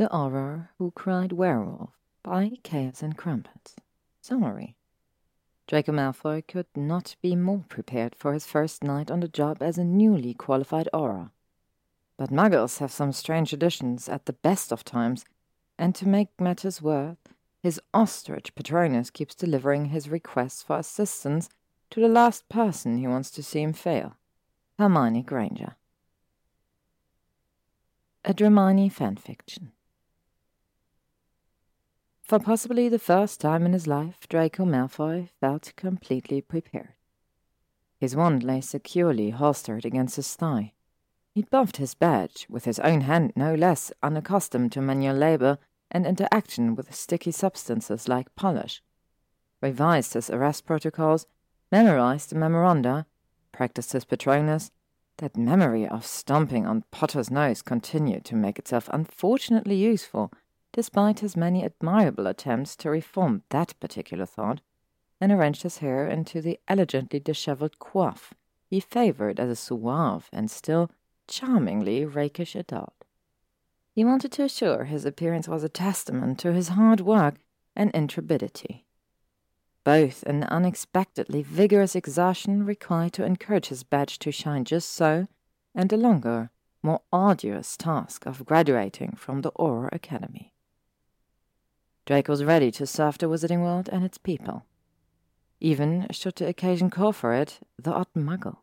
The Auror Who Cried Werewolf by Chaos and Crumpets. Summary Draco Malfoy could not be more prepared for his first night on the job as a newly qualified Auror. But muggles have some strange additions at the best of times, and to make matters worse, his ostrich Patronus keeps delivering his requests for assistance to the last person he wants to see him fail Hermione Granger. A Dramione fanfiction. For possibly the first time in his life, Draco Malfoy felt completely prepared. His wand lay securely holstered against his thigh. He'd buffed his badge, with his own hand no less unaccustomed to manual labor and interaction with sticky substances like polish, revised his arrest protocols, memorized the memoranda, practiced his Patronus. That memory of stomping on Potter's nose continued to make itself unfortunately useful despite his many admirable attempts to reform that particular thought, and arranged his hair into the elegantly dishevelled coif he favoured as a suave and still charmingly rakish adult. He wanted to assure his appearance was a testament to his hard work and intrepidity. Both an unexpectedly vigorous exertion required to encourage his badge to shine just so, and a longer, more arduous task of graduating from the Auror Academy. Drake was ready to serve the Wizarding World and its people. Even, should the occasion call for it, the odd muggle.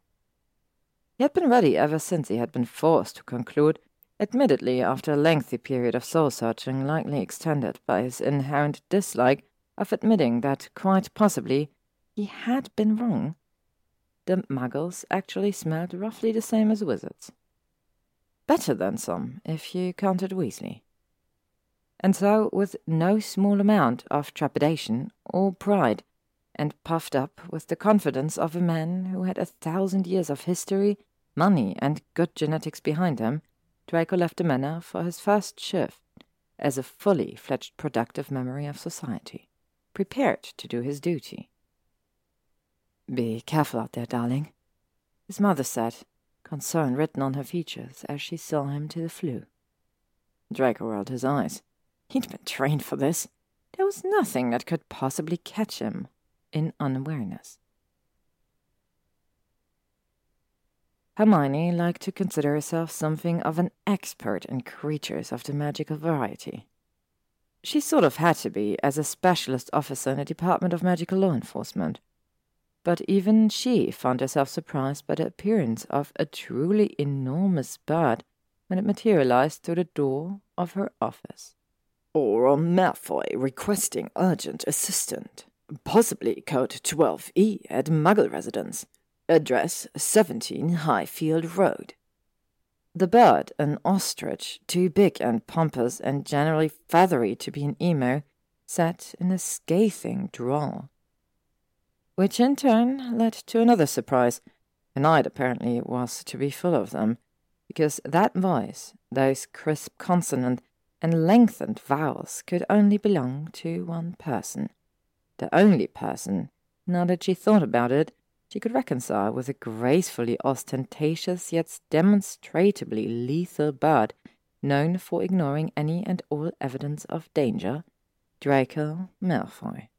He had been ready ever since he had been forced to conclude, admittedly after a lengthy period of soul searching likely extended by his inherent dislike of admitting that, quite possibly, he had been wrong. The muggles actually smelled roughly the same as wizards. Better than some, if you counted Weasley and so with no small amount of trepidation or pride, and puffed up with the confidence of a man who had a thousand years of history, money, and good genetics behind him, Draco left the manor for his first shift as a fully fledged productive memory of society, prepared to do his duty. Be careful out there, darling, his mother said, concern written on her features as she saw him to the flue. Draco rolled his eyes. He'd been trained for this. There was nothing that could possibly catch him in unawareness. Hermione liked to consider herself something of an expert in creatures of the magical variety. She sort of had to be as a specialist officer in the Department of Magical Law Enforcement. But even she found herself surprised by the appearance of a truly enormous bird when it materialized through the door of her office. Auror Malfoy requesting urgent assistant. Possibly code 12E at Muggle residence. Address 17 Highfield Road. The bird, an ostrich, too big and pompous and generally feathery to be an emu, sat in a scathing drawl. Which in turn led to another surprise. The night apparently was to be full of them, because that voice, those crisp consonants, and lengthened vowels could only belong to one person. The only person, now that she thought about it, she could reconcile with a gracefully ostentatious yet demonstrably lethal bird known for ignoring any and all evidence of danger, Draco Malfoy.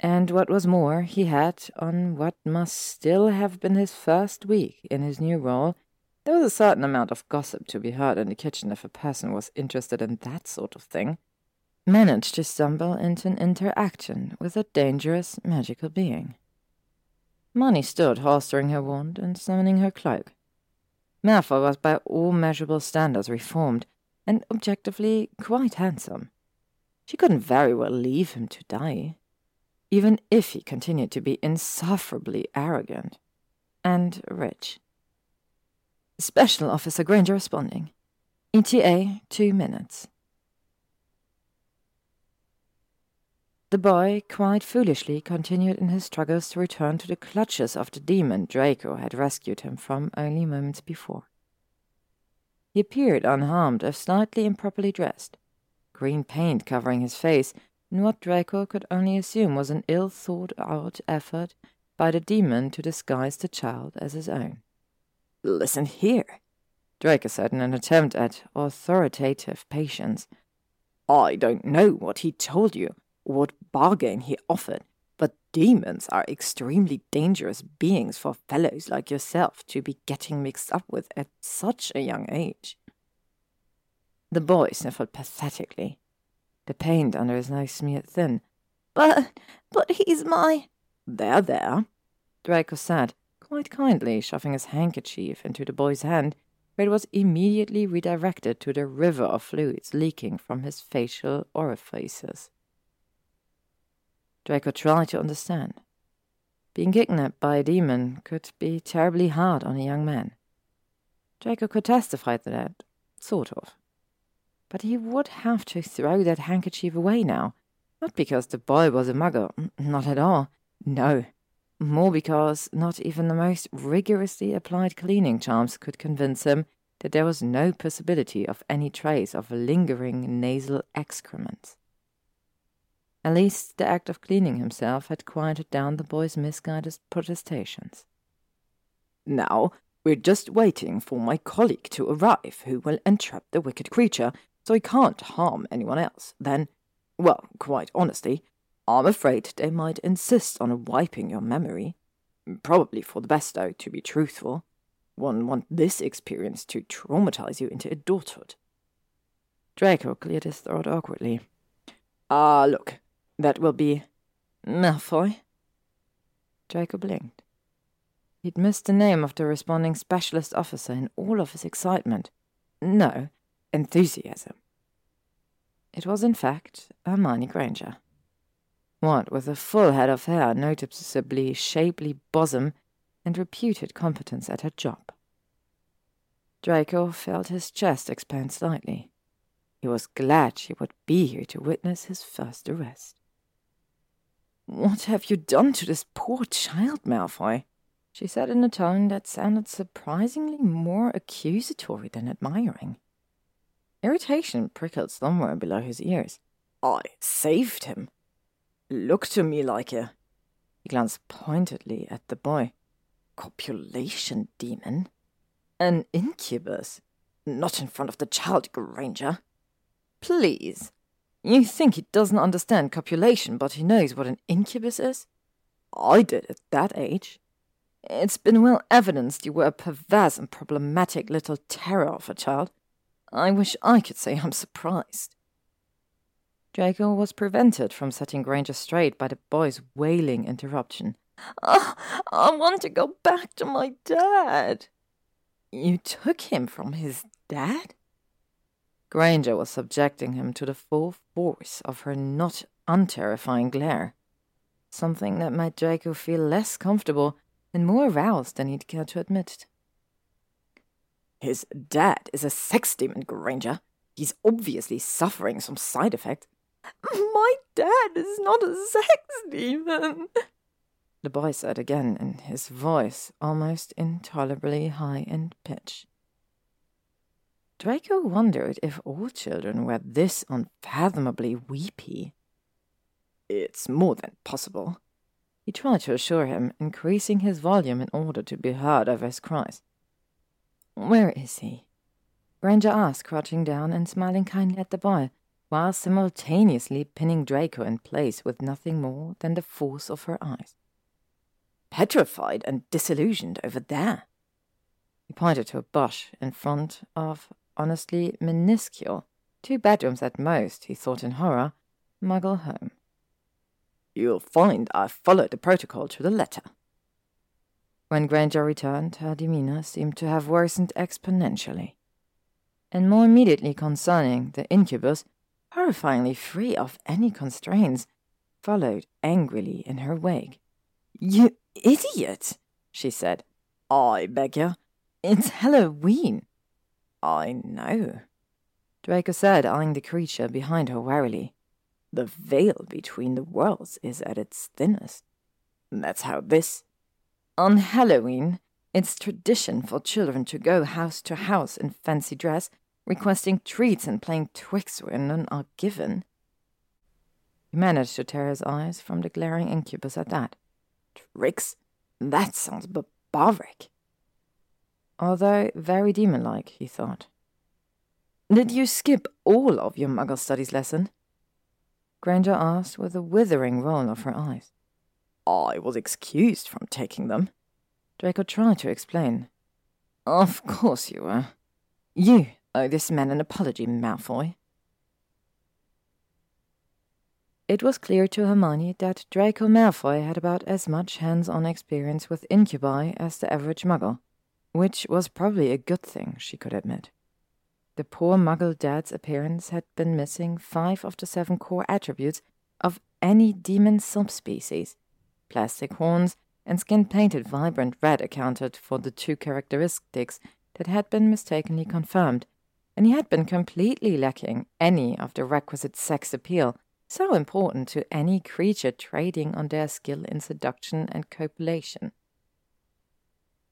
And what was more, he had, on what must still have been his first week in his new role, there was a certain amount of gossip to be heard in the kitchen if a person was interested in that sort of thing. Managed to stumble into an interaction with a dangerous magical being. Hermione stood holstering her wand and summoning her cloak. Malfoy was by all measurable standards reformed, and objectively quite handsome. She couldn't very well leave him to die, even if he continued to be insufferably arrogant and rich. Special Officer Granger responding. ETA, two minutes. The boy, quite foolishly, continued in his struggles to return to the clutches of the demon Draco had rescued him from only moments before. He appeared unharmed, if slightly improperly dressed, green paint covering his face, in what Draco could only assume was an ill thought out effort by the demon to disguise the child as his own. Listen here. Draco said in an attempt at authoritative patience. I don't know what he told you, what bargain he offered, but demons are extremely dangerous beings for fellows like yourself to be getting mixed up with at such a young age. The boy sniffled pathetically. The paint under his nose smeared thin. But, but he's my. There, there, Draco said, quite kindly shoving his handkerchief into the boy's hand, where it was immediately redirected to the river of fluids leaking from his facial orifices. Draco tried to understand. Being kidnapped by a demon could be terribly hard on a young man. Draco could testify to that, sort of. But he would have to throw that handkerchief away now, not because the boy was a muggle, not at all. No, more because not even the most rigorously applied cleaning charms could convince him that there was no possibility of any trace of lingering nasal excrement. At least the act of cleaning himself had quieted down the boy's misguided protestations. Now, we're just waiting for my colleague to arrive, who will entrap the wicked creature so he can't harm anyone else. Then, well, quite honestly, I'm afraid they might insist on wiping your memory. Probably for the best, though, to be truthful. One want this experience to traumatize you into adulthood. Draco cleared his throat awkwardly. Ah, look, that will be Malfoy. Draco blinked. He'd missed the name of the responding specialist officer in all of his excitement. No, enthusiasm. It was, in fact, Hermione Granger. What with a full head of hair, noticeably shapely bosom, and reputed competence at her job. Draco felt his chest expand slightly. He was glad she would be here to witness his first arrest. What have you done to this poor child, Malfoy? she said in a tone that sounded surprisingly more accusatory than admiring. Irritation prickled somewhere below his ears. I saved him. Look to me like a. He glanced pointedly at the boy. Copulation demon? An incubus? Not in front of the child, Granger. Please. You think he doesn't understand copulation, but he knows what an incubus is? I did at that age. It's been well evidenced you were a perverse and problematic little terror of a child. I wish I could say I'm surprised. Draco was prevented from setting Granger straight by the boy's wailing interruption. Oh, I want to go back to my dad. You took him from his dad? Granger was subjecting him to the full force of her not unterrifying glare, something that made Draco feel less comfortable and more aroused than he'd care to admit. His dad is a sex demon, Granger. He's obviously suffering some side effect. My dad is not a sex demon, the boy said again in his voice almost intolerably high in pitch. Draco wondered if all children were this unfathomably weepy. It's more than possible. He tried to assure him, increasing his volume in order to be heard over his cries. Where is he? Granger asked, crouching down and smiling kindly at the boy, while simultaneously pinning Draco in place with nothing more than the force of her eyes. Petrified and disillusioned over there. He pointed to a bush in front of, honestly minuscule, two bedrooms at most, he thought in horror, muggle home. You'll find I followed the protocol to the letter. When Granger returned, her demeanor seemed to have worsened exponentially. And more immediately concerning the incubus, horrifyingly free of any constraints, followed angrily in her wake. You idiot, she said. I beg you. It's Halloween. I know, Draco said, eyeing the creature behind her warily. The veil between the worlds is at its thinnest. That's how this. On Halloween, it's tradition for children to go house to house in fancy dress requesting treats and playing tricks when none are given. He managed to tear his eyes from the glaring incubus at that. Tricks? That sounds barbaric. although very demon like, he thought. Did you skip all of your Muggle Studies lesson? Granger asked with a withering roll of her eyes. I was excused from taking them. Draco tried to explain. Of course you were. You owe this man an apology, Malfoy. It was clear to Hermione that Draco Malfoy had about as much hands-on experience with incubi as the average muggle, which was probably a good thing, she could admit. The poor muggle dad's appearance had been missing five of the seven core attributes of any demon subspecies. Plastic horns and skin painted vibrant red accounted for the two characteristics that had been mistakenly confirmed, and he had been completely lacking any of the requisite sex appeal so important to any creature trading on their skill in seduction and copulation.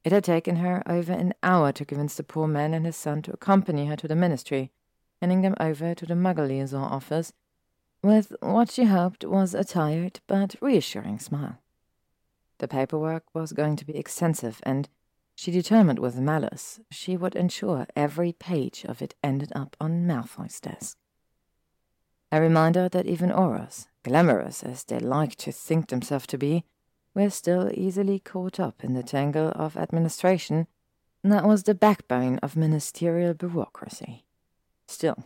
It had taken her over an hour to convince the poor man and his son to accompany her to the ministry, handing them over to the Muggle liaison office with what she hoped was a tired but reassuring smile. The paperwork was going to be extensive, and she determined with malice she would ensure every page of it ended up on Malfoy's desk. A reminder that even Aurors, glamorous as they like to think themselves to be, were still easily caught up in the tangle of administration that was the backbone of ministerial bureaucracy. Still,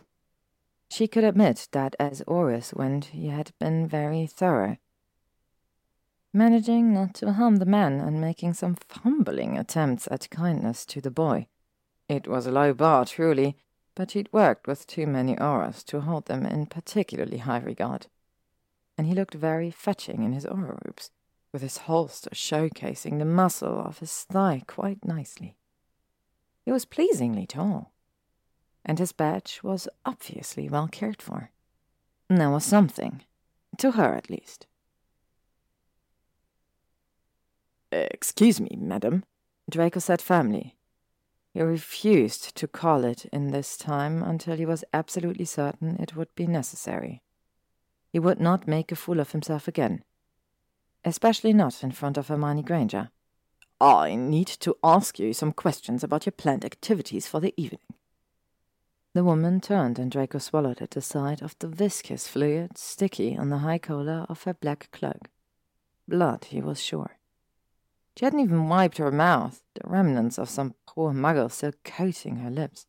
she could admit that as Aurors went, he had been very thorough, managing not to harm the man and making some fumbling attempts at kindness to the boy. It was a low bar, truly, but he'd worked with too many Aurors to hold them in particularly high regard. And he looked very fetching in his Auror robes, with his holster showcasing the muscle of his thigh quite nicely. He was pleasingly tall, and his badge was obviously well cared for. There was something, to her at least. Excuse me, madam, Draco said firmly, he refused to call it in this time until he was absolutely certain it would be necessary. He would not make a fool of himself again, especially not in front of Hermione Granger. I need to ask you some questions about your planned activities for the evening. The woman turned and Draco swallowed at the sight of the viscous fluid sticky on the high collar of her black cloak. Blood, he was sure. She hadn't even wiped her mouth, the remnants of some poor muggle still coating her lips.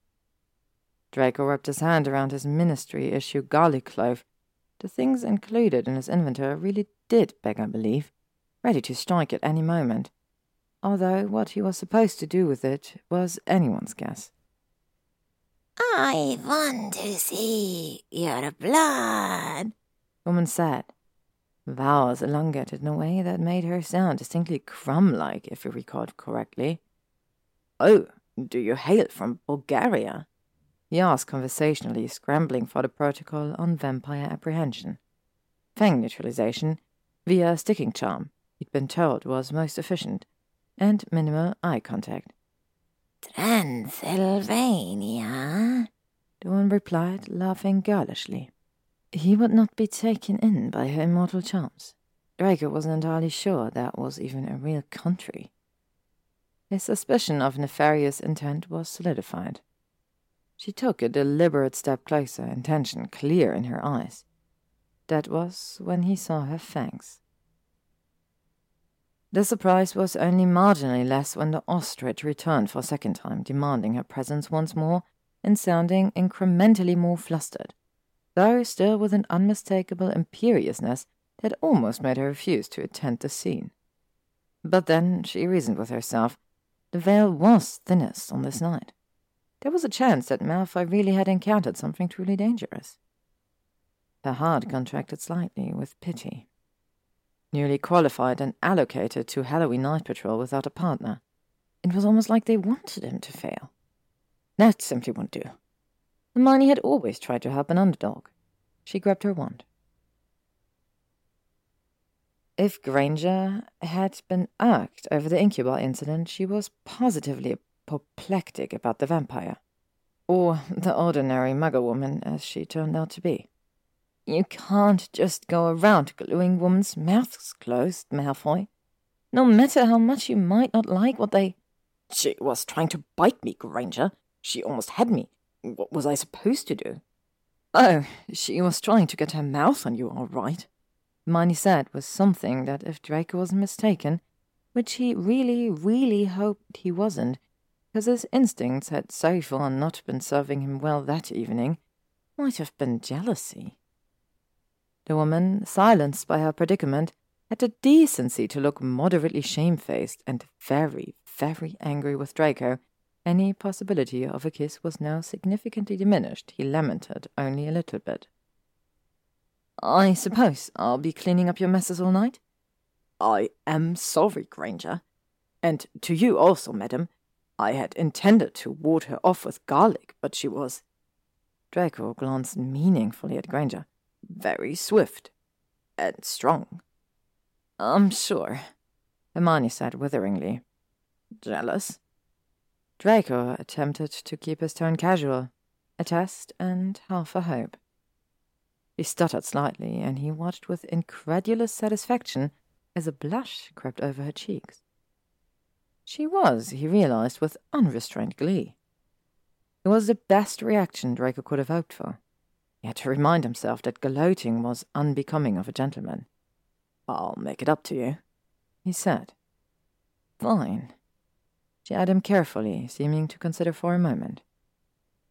Draco wrapped his hand around his ministry issue garlic clove. The things included in his inventory really did beg a belief, ready to strike at any moment, although what he was supposed to do with it was anyone's guess. I want to see your blood, the woman said, vowels elongated in a way that made her sound distinctly Krum like, if you recalled correctly. Oh, do you hail from Bulgaria? he asked conversationally, scrambling for the protocol on vampire apprehension. Fang neutralization via sticking charm, he'd been told was most efficient, and minimal eye contact. Transylvania, the one replied, laughing girlishly. He would not be taken in by her immortal charms. Draco wasn't entirely sure that was even a real country. His suspicion of nefarious intent was solidified. She took a deliberate step closer, intention clear in her eyes. That was when he saw her fangs. The surprise was only marginally less when the ostrich returned for a second time, demanding her presence once more and sounding incrementally more flustered though still with an unmistakable imperiousness that almost made her refuse to attend the scene. But then she reasoned with herself. The veil was thinnest on this night. There was a chance that Malfoy really had encountered something truly dangerous. Her heart contracted slightly with pity. Newly qualified and allocated to Halloween night patrol without a partner, it was almost like they wanted him to fail. That simply wouldn't do. Hermione had always tried to help an underdog. She grabbed her wand. If Granger had been irked over the incubi incident, she was positively apoplectic about the vampire. Or the ordinary muggle woman, as she turned out to be. You can't just go around gluing women's mouths closed, Malfoy. No matter how much you might not like what they. She was trying to bite me, Granger. She almost had me. What was I supposed to do? Oh, she was trying to get her mouth on you, all right. Hermione said with something that if Draco wasn't mistaken, which he really, really hoped he wasn't, because his instincts had so far not been serving him well that evening, might have been jealousy. The woman, silenced by her predicament, had the decency to look moderately shamefaced and very, very angry with Draco. Any possibility of a kiss was now significantly diminished. He lamented only a little bit. I suppose I'll be cleaning up your messes all night? I am sorry, Granger. And to you also, madam. I had intended to ward her off with garlic, but she was. Draco glanced meaningfully at Granger. Very swift and strong. I'm sure, Hermione said witheringly. Jealous? Draco attempted to keep his tone casual, a test and half a hope. He stuttered slightly, and he watched with incredulous satisfaction as a blush crept over her cheeks. She was, he realized, with unrestrained glee. It was the best reaction Draco could have hoped for. He had to remind himself that gloating was unbecoming of a gentleman. I'll make it up to you, he said. Fine. She eyed him carefully, seeming to consider for a moment.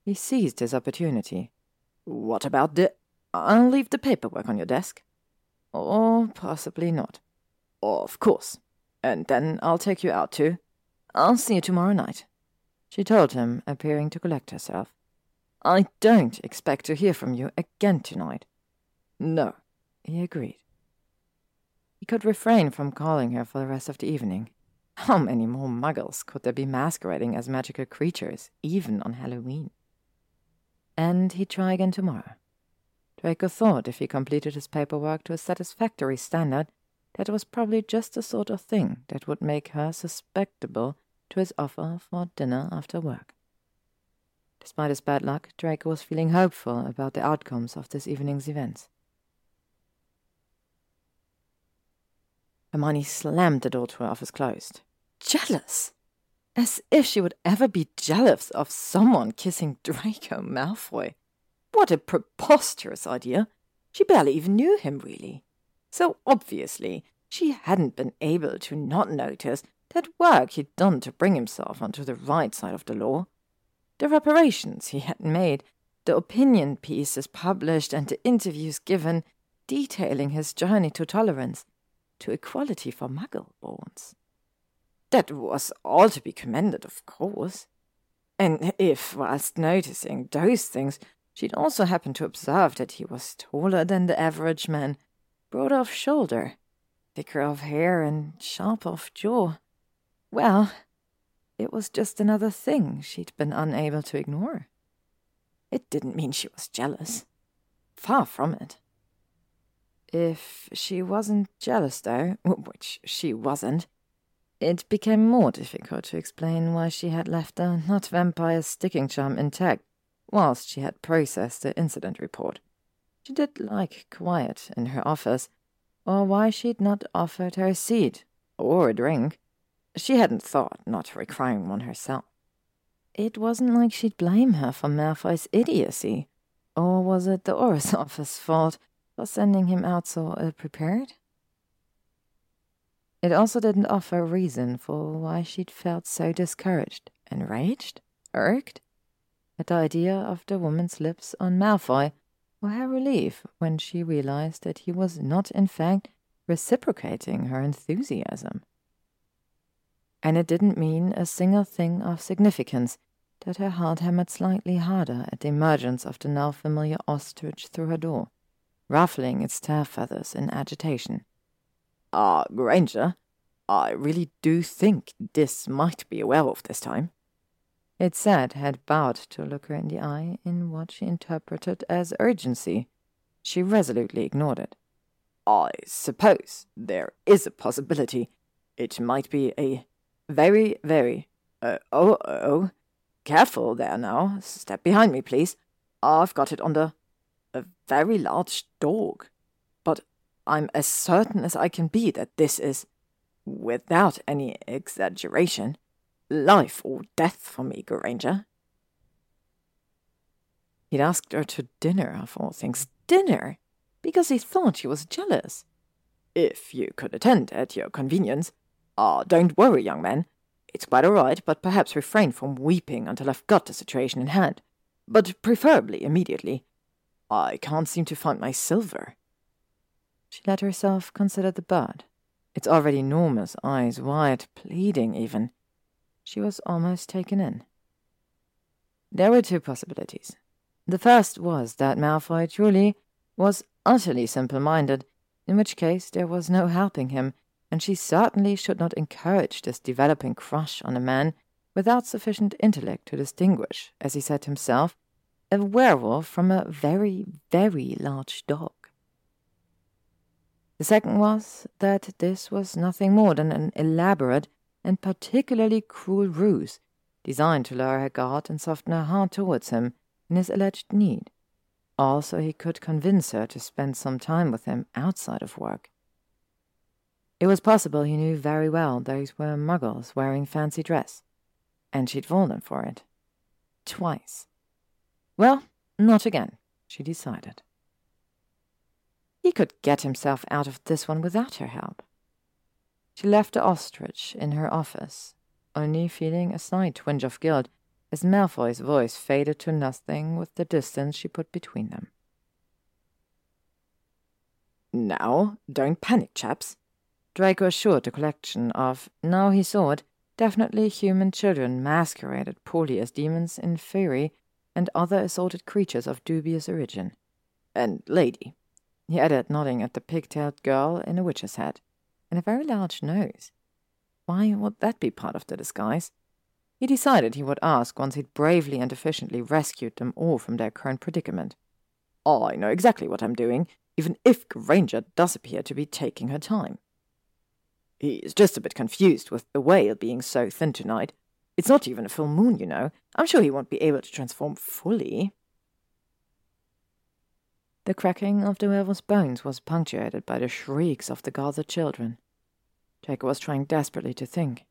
He seized his opportunity. What about the... I'll leave the paperwork on your desk. Or possibly not. Of course. And then I'll take you out too. I'll see you tomorrow night, she told him, appearing to collect herself. I don't expect to hear from you again tonight. No, he agreed. He could refrain from calling her for the rest of the evening. How many more muggles could there be masquerading as magical creatures, even on Halloween? And he'd try again tomorrow. Draco thought if he completed his paperwork to a satisfactory standard, that was probably just the sort of thing that would make her susceptible to his offer for dinner after work. Despite his bad luck, Draco was feeling hopeful about the outcomes of this evening's events. Hermione slammed the door to her office closed. Jealous! As if she would ever be jealous of someone kissing Draco Malfoy. What a preposterous idea! She barely even knew him, really. So obviously, she hadn't been able to not notice that work he'd done to bring himself onto the right side of the law. The reparations he had made, the opinion pieces published, and the interviews given, detailing his journey to tolerance to equality for muggle borns. That was all to be commended, of course. And if, whilst noticing those things, she'd also happened to observe that he was taller than the average man, broad of shoulder, thicker of hair, and sharp of jaw, well, it was just another thing she'd been unable to ignore. It didn't mean she was jealous. Far from it. If she wasn't jealous, though, which she wasn't, it became more difficult to explain why she had left the not vampire sticking charm intact whilst she had processed the incident report. She did like quiet in her office, or why she'd not offered her a seat or a drink. She hadn't thought not requiring one herself. It wasn't like she'd blame her for Malfoy's idiocy, or was it the office fault for sending him out so ill prepared? It also didn't offer a reason for why she'd felt so discouraged, enraged, irked at the idea of the woman's lips on Malfoy, or her relief when she realized that he was not, in fact, reciprocating her enthusiasm. And it didn't mean a single thing of significance that her heart hammered slightly harder at the emergence of the now familiar ostrich through her door ruffling its tail feathers in agitation. Ah, uh, Granger, I really do think this might be a werewolf this time. It said had bowed to look her in the eye in what she interpreted as urgency. She resolutely ignored it. I suppose there is a possibility it might be a very, very. Uh, oh, oh. Careful there now. Step behind me, please. I've got it on the a very large dog. But I'm as certain as I can be that this is, without any exaggeration, life or death for me, Granger. He'd asked her to dinner, of all things. Dinner? Because he thought she was jealous. If you could attend at your convenience. Ah, don't worry, young man. It's quite all right, but perhaps refrain from weeping until I've got the situation in hand. But preferably immediately. I can't seem to find my silver. She let herself consider the bird, its already enormous eyes wide, pleading even. She was almost taken in. There were two possibilities. The first was that Malfoy truly was utterly simple minded, in which case there was no helping him, and she certainly should not encourage this developing crush on a man without sufficient intellect to distinguish, as he said himself, a werewolf from a very, very large dog. The second was that this was nothing more than an elaborate and particularly cruel ruse designed to lower her guard and soften her heart towards him in his alleged need. Also, he could convince her to spend some time with him outside of work. It was possible he knew very well those were muggles wearing fancy dress, and she'd fallen for it. Twice. Well, not again, she decided. He could get himself out of this one without her help. She left the ostrich in her office, only feeling a slight twinge of guilt as Malfoy's voice faded to nothing with the distance she put between them. Now, don't panic, chaps. Draco assured the collection of, now he saw it, definitely human children masqueraded poorly as demons in fairy and other assorted creatures of dubious origin. And lady, he added, nodding at the pig-tailed girl in a witch's hat, and a very large nose. Why would that be part of the disguise? He decided he would ask once he'd bravely and efficiently rescued them all from their current predicament. I know exactly what I'm doing, even if Granger does appear to be taking her time. He's just a bit confused with the whale being so thin tonight. It's not even a full moon, you know. I'm sure he won't be able to transform fully. The cracking of the werewolf's bones was punctuated by the shrieks of the gathered children. Draco was trying desperately to think.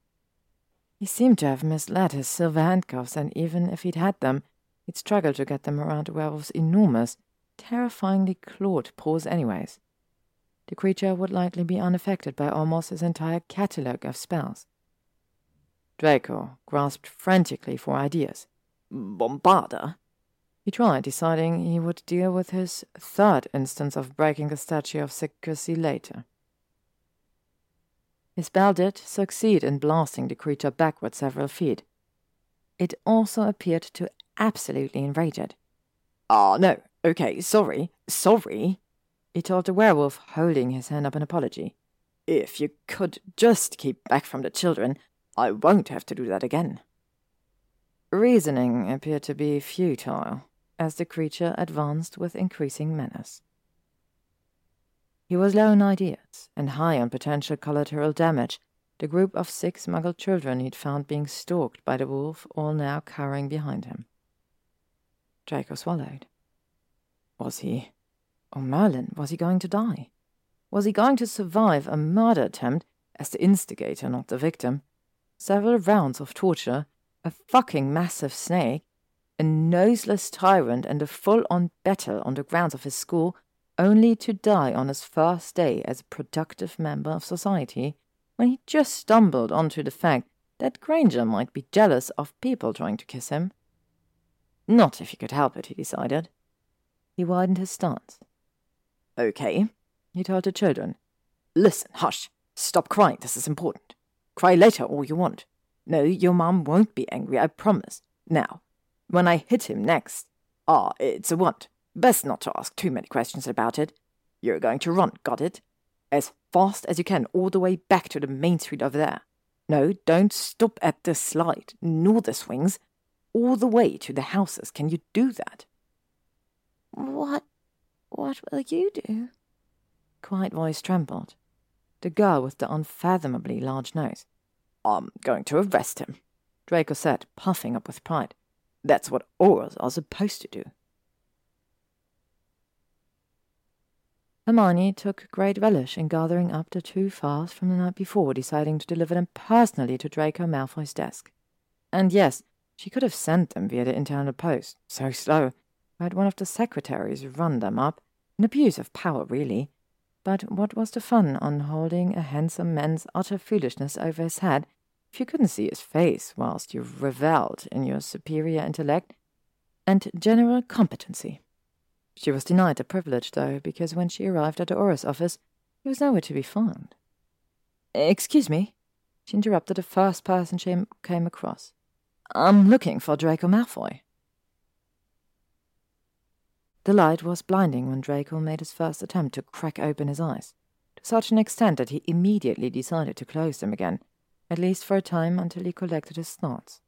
He seemed to have misled his silver handcuffs, and even if he'd had them, he'd struggled to get them around the werewolf's enormous, terrifyingly clawed paws anyways. The creature would likely be unaffected by almost his entire catalogue of spells. Draco grasped frantically for ideas. Bombarda? He tried, deciding he would deal with his third instance of breaking the statute of secrecy later. His spell did succeed in blasting the creature backward several feet. It also appeared to absolutely enrage it. Ah, no, okay, sorry, sorry, he told the werewolf, holding his hand up in apology. If you could just keep back from the children, I won't have to do that again. Reasoning appeared to be futile as the creature advanced with increasing menace. He was low on ideas and high on potential collateral damage, the group of six muggle children he'd found being stalked by the wolf all now cowering behind him. Draco swallowed. Was he? Oh, Merlin, was he going to die? Was he going to survive a murder attempt as the instigator, not the victim? Several rounds of torture, a fucking massive snake, a noseless tyrant and a full-on battle on the grounds of his school, only to die on his first day as a productive member of society, when he just stumbled onto the fact that Granger might be jealous of people trying to kiss him. Not if he could help it, he decided. He widened his stance. Okay, he told the children. Listen, hush. Stop crying, this is important. Cry later all you want. No, your mom won't be angry, I promise. Now, when I hit him next. Ah, it's a want. Best not to ask too many questions about it. You're going to run, got it? As fast as you can, all the way back to the main street over there. No, don't stop at the slide, nor the swings. All the way to the houses. Can you do that? What. what will you do? Quiet voice trembled. The girl with the unfathomably large nose. I'm going to arrest him, Draco said, puffing up with pride. That's what Aurors are supposed to do. Hermione took great relish in gathering up the two files from the night before, deciding to deliver them personally to Draco Malfoy's desk. And yes, she could have sent them via the internal post. So slow. Had one of the secretaries run them up. An abuse of power, really. But what was the fun on holding a handsome man's utter foolishness over his head if you couldn't see his face whilst you revelled in your superior intellect and general competency? She was denied the privilege, though, because when she arrived at the Auror's office, he was nowhere to be found. Excuse me, she interrupted the first person she came across. I'm looking for Draco Malfoy. The light was blinding when Draco made his first attempt to crack open his eyes, to such an extent that he immediately decided to close them again, at least for a time until he collected his thoughts.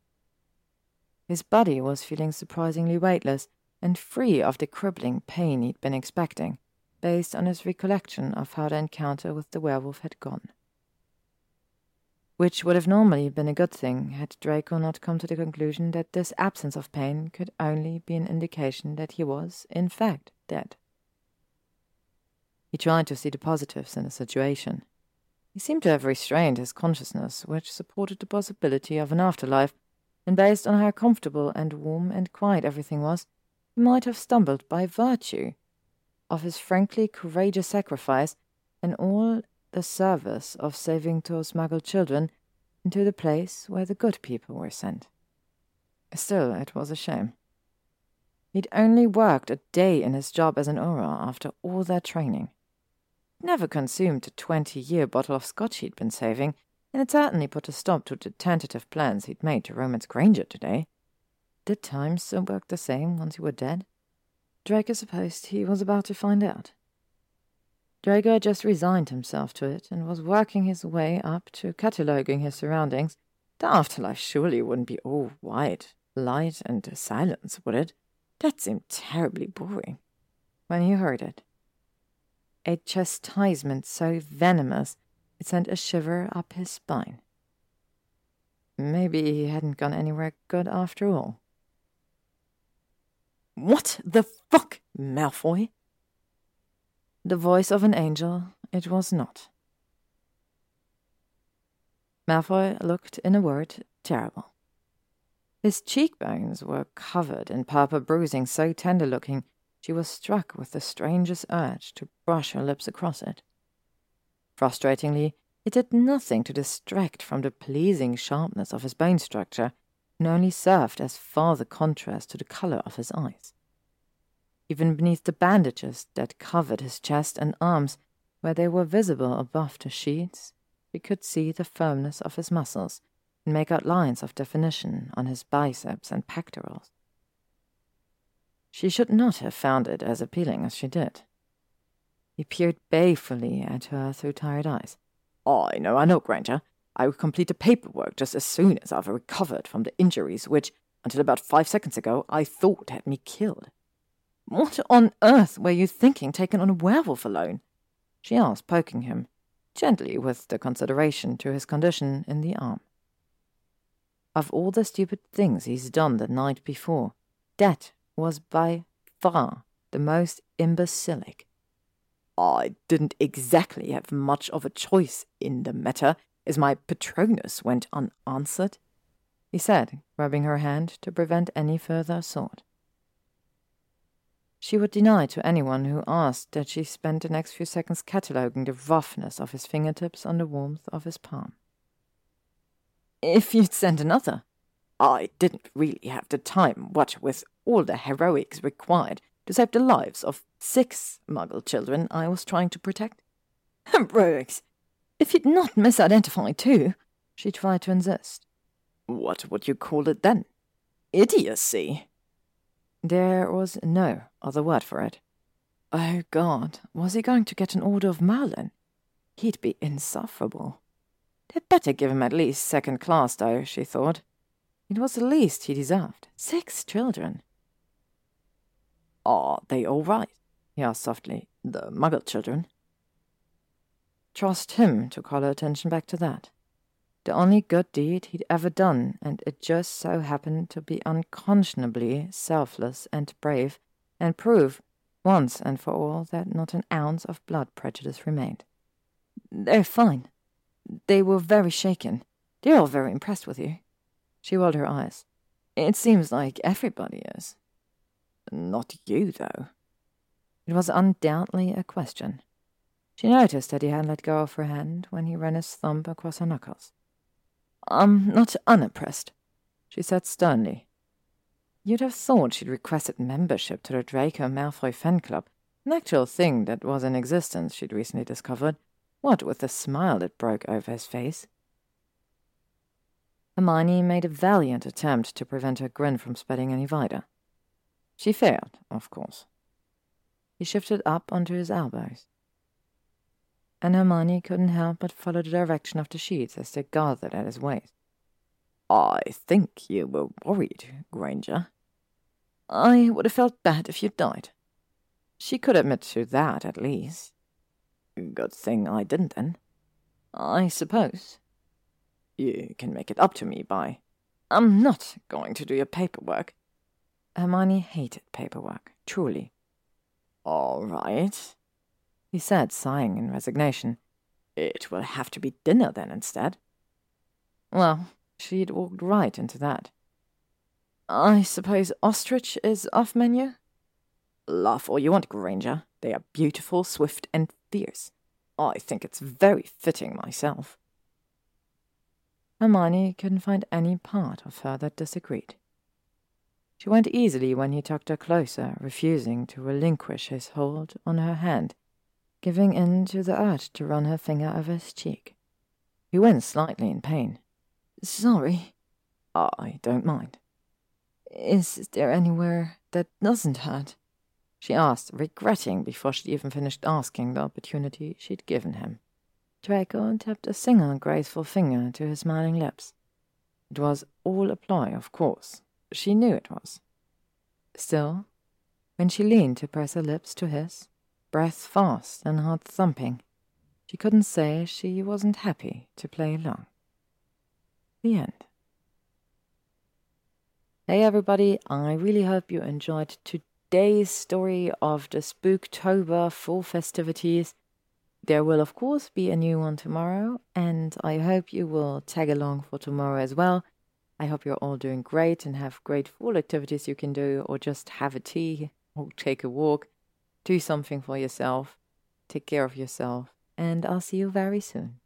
His body was feeling surprisingly weightless and free of the crippling pain he'd been expecting, based on his recollection of how the encounter with the werewolf had gone which would have normally been a good thing had Draco not come to the conclusion that this absence of pain could only be an indication that he was, in fact, dead. He tried to see the positives in the situation. He seemed to have restrained his consciousness, which supported the possibility of an afterlife, and based on how comfortable and warm and quiet everything was, he might have stumbled by virtue of his frankly courageous sacrifice and all the service of saving those muggle children into the place where the good people were sent. Still, it was a shame. He'd only worked a day in his job as an Auror after all that training. Never consumed a twenty year bottle of scotch he'd been saving, and it certainly put a stop to the tentative plans he'd made to romance Granger today. Did time still work the same once he were dead? Draco supposed he was about to find out. Draco had just resigned himself to it and was working his way up to cataloguing his surroundings. The afterlife surely wouldn't be all white, light, and silence, would it? That seemed terribly boring. When he heard it, a chastisement so venomous it sent a shiver up his spine. Maybe he hadn't gone anywhere good after all. What the fuck, Malfoy? The voice of an angel it was not. Malfoy looked, in a word, terrible. His cheekbones were covered in purple bruising so tender looking she was struck with the strangest urge to brush her lips across it. Frustratingly, it did nothing to distract from the pleasing sharpness of his bone structure, and only served as farther contrast to the color of his eyes. Even beneath the bandages that covered his chest and arms, where they were visible above the sheets, he could see the firmness of his muscles and make out lines of definition on his biceps and pectorals. She should not have found it as appealing as she did. He peered balefully at her through tired eyes. I know, I know, Granger. I will complete the paperwork just as soon as I've recovered from the injuries which, until about five seconds ago, I thought had me killed. What on earth were you thinking taking on a werewolf alone? she asked, poking him, gently with the consideration to his condition in the arm. Of all the stupid things he's done the night before, that was by far the most imbecilic. I didn't exactly have much of a choice in the matter, as my Patronus went unanswered, he said, rubbing her hand to prevent any further assault. She would deny to anyone who asked that she spent the next few seconds cataloguing the roughness of his fingertips on the warmth of his palm. If you'd sent another. I didn't really have the time, what with all the heroics required to save the lives of six muggle children I was trying to protect. Heroics! If you'd not misidentified too, she tried to insist. What would you call it then? Idiocy. There was no other word for it. Oh God, was he going to get an order of Merlin? He'd be insufferable. They'd better give him at least second class, though, she thought. It was the least he deserved. Six children. Are they all right? he asked softly. The muggle children? Trust him to call her attention back to that the only good deed he'd ever done, and it just so happened to be unconscionably selfless and brave, and prove, once and for all, that not an ounce of blood prejudice remained. They're fine. They were very shaken. They're all very impressed with you. She rolled her eyes. It seems like everybody is. Not you, though. It was undoubtedly a question. She noticed that he had let go of her hand when he ran his thumb across her knuckles. I'm not unimpressed, she said sternly. You'd have thought she'd requested membership to the Draco Malfoy fan club, an actual thing that was in existence, she'd recently discovered, what with the smile that broke over his face. Hermione made a valiant attempt to prevent her grin from spreading any wider. She failed, of course. He shifted up onto his elbows. And Hermione couldn't help but follow the direction of the sheets as they gathered at his waist. I think you were worried, Granger. I would have felt bad if you died. She could admit to that, at least. Good thing I didn't, then. I suppose. You can make it up to me by. I'm not going to do your paperwork. Hermione hated paperwork, truly. All right, he said, sighing in resignation. It will have to be dinner then instead. Well, she'd walked right into that. I suppose ostrich is off menu? Laugh all you want, Granger. They are beautiful, swift, and fierce. I think it's very fitting myself. Hermione couldn't find any part of her that disagreed. She went easily when he tugged her closer, refusing to relinquish his hold on her hand, giving in to the urge to run her finger over his cheek. He went slightly in pain. Sorry. I don't mind. Is there anywhere that doesn't hurt? she asked, regretting before she'd even finished asking the opportunity she'd given him. Draco tapped a single graceful finger to his smiling lips. It was all a ploy, of course. She knew it was. Still, when she leaned to press her lips to his, breath fast and heart thumping, she couldn't say she wasn't happy to play along. The end. Hey everybody, I really hope you enjoyed today's story of the Spooktober fall festivities. There will, of course, be a new one tomorrow, and I hope you will tag along for tomorrow as well. I hope you're all doing great and have great fall activities you can do, or just have a tea, or take a walk, do something for yourself, take care of yourself, and I'll see you very soon.